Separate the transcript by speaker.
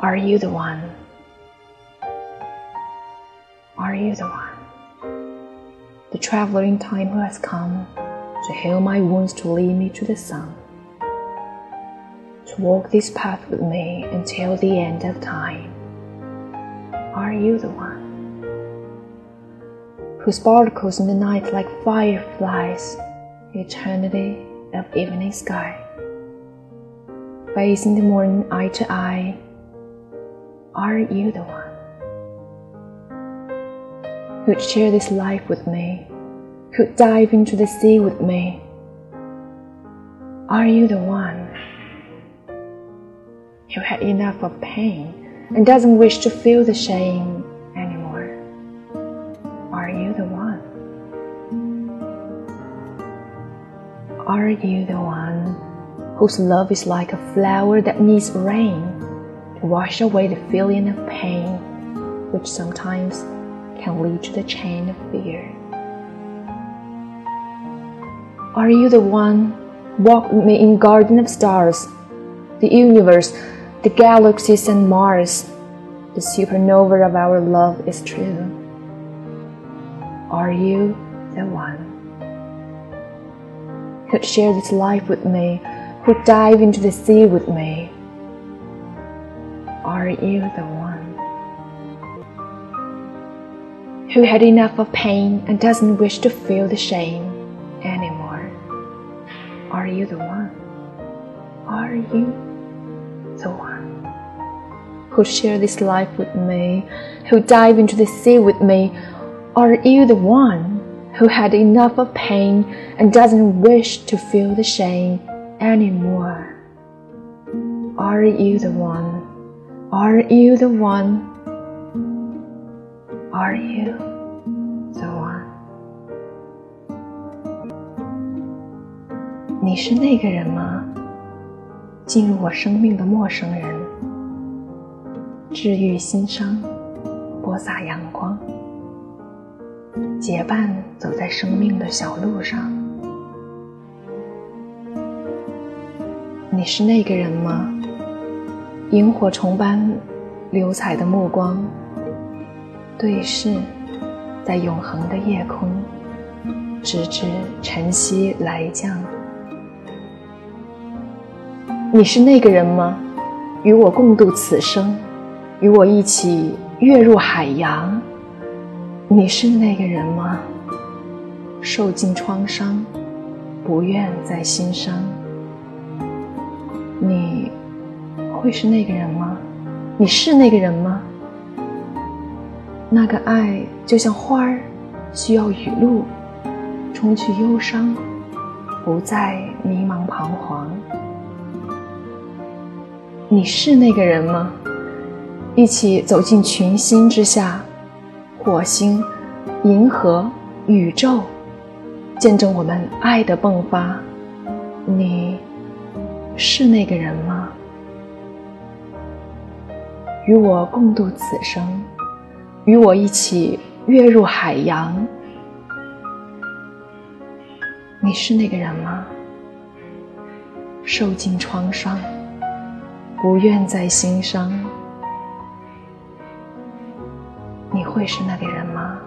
Speaker 1: Are you the one? Are you the one? The traveler in time who has come to heal my wounds, to lead me to the sun, to walk this path with me until the end of time. Are you the one? Who sparkles in the night like fireflies, eternity of evening sky. Facing the morning eye to eye, are you the one? Who'd share this life with me? Who'd dive into the sea with me? Are you the one? Who had enough of pain and doesn't wish to feel the shame anymore? are you the one? Are you the one whose love is like a flower that needs rain to wash away the feeling of pain, which sometimes can lead to the chain of fear? Are you the one walk with me in garden of stars, the universe, the galaxies and Mars? The supernova of our love is true. Are you the one? Who'd share this life with me, who'd dive into the sea with me? Are you the one? Who had enough of pain and doesn't wish to feel the shame anymore? Are you the one? Are you the one? Who'd share this life with me, who'd dive into the sea with me? Are you the one who had enough of pain and doesn't wish to feel the shame anymore? Are you the one? Are you the one? Are you the one? 你是那个人吗？进入我生命的陌生人，治愈心伤，播撒阳光。结伴走在生命的小路上，你是那个人吗？萤火虫般流彩的目光，对视在永恒的夜空，直至晨曦来降。你是那个人吗？与我共度此生，与我一起跃入海洋。你是那个人吗？受尽创伤，不愿再心伤。你会是那个人吗？你是那个人吗？那个爱就像花儿，需要雨露，冲去忧伤，不再迷茫彷徨。你是那个人吗？一起走进群星之下。火星、银河、宇宙，见证我们爱的迸发。你是那个人吗？与我共度此生，与我一起跃入海洋。你是那个人吗？受尽创伤，不愿再心伤。你会是那个人吗？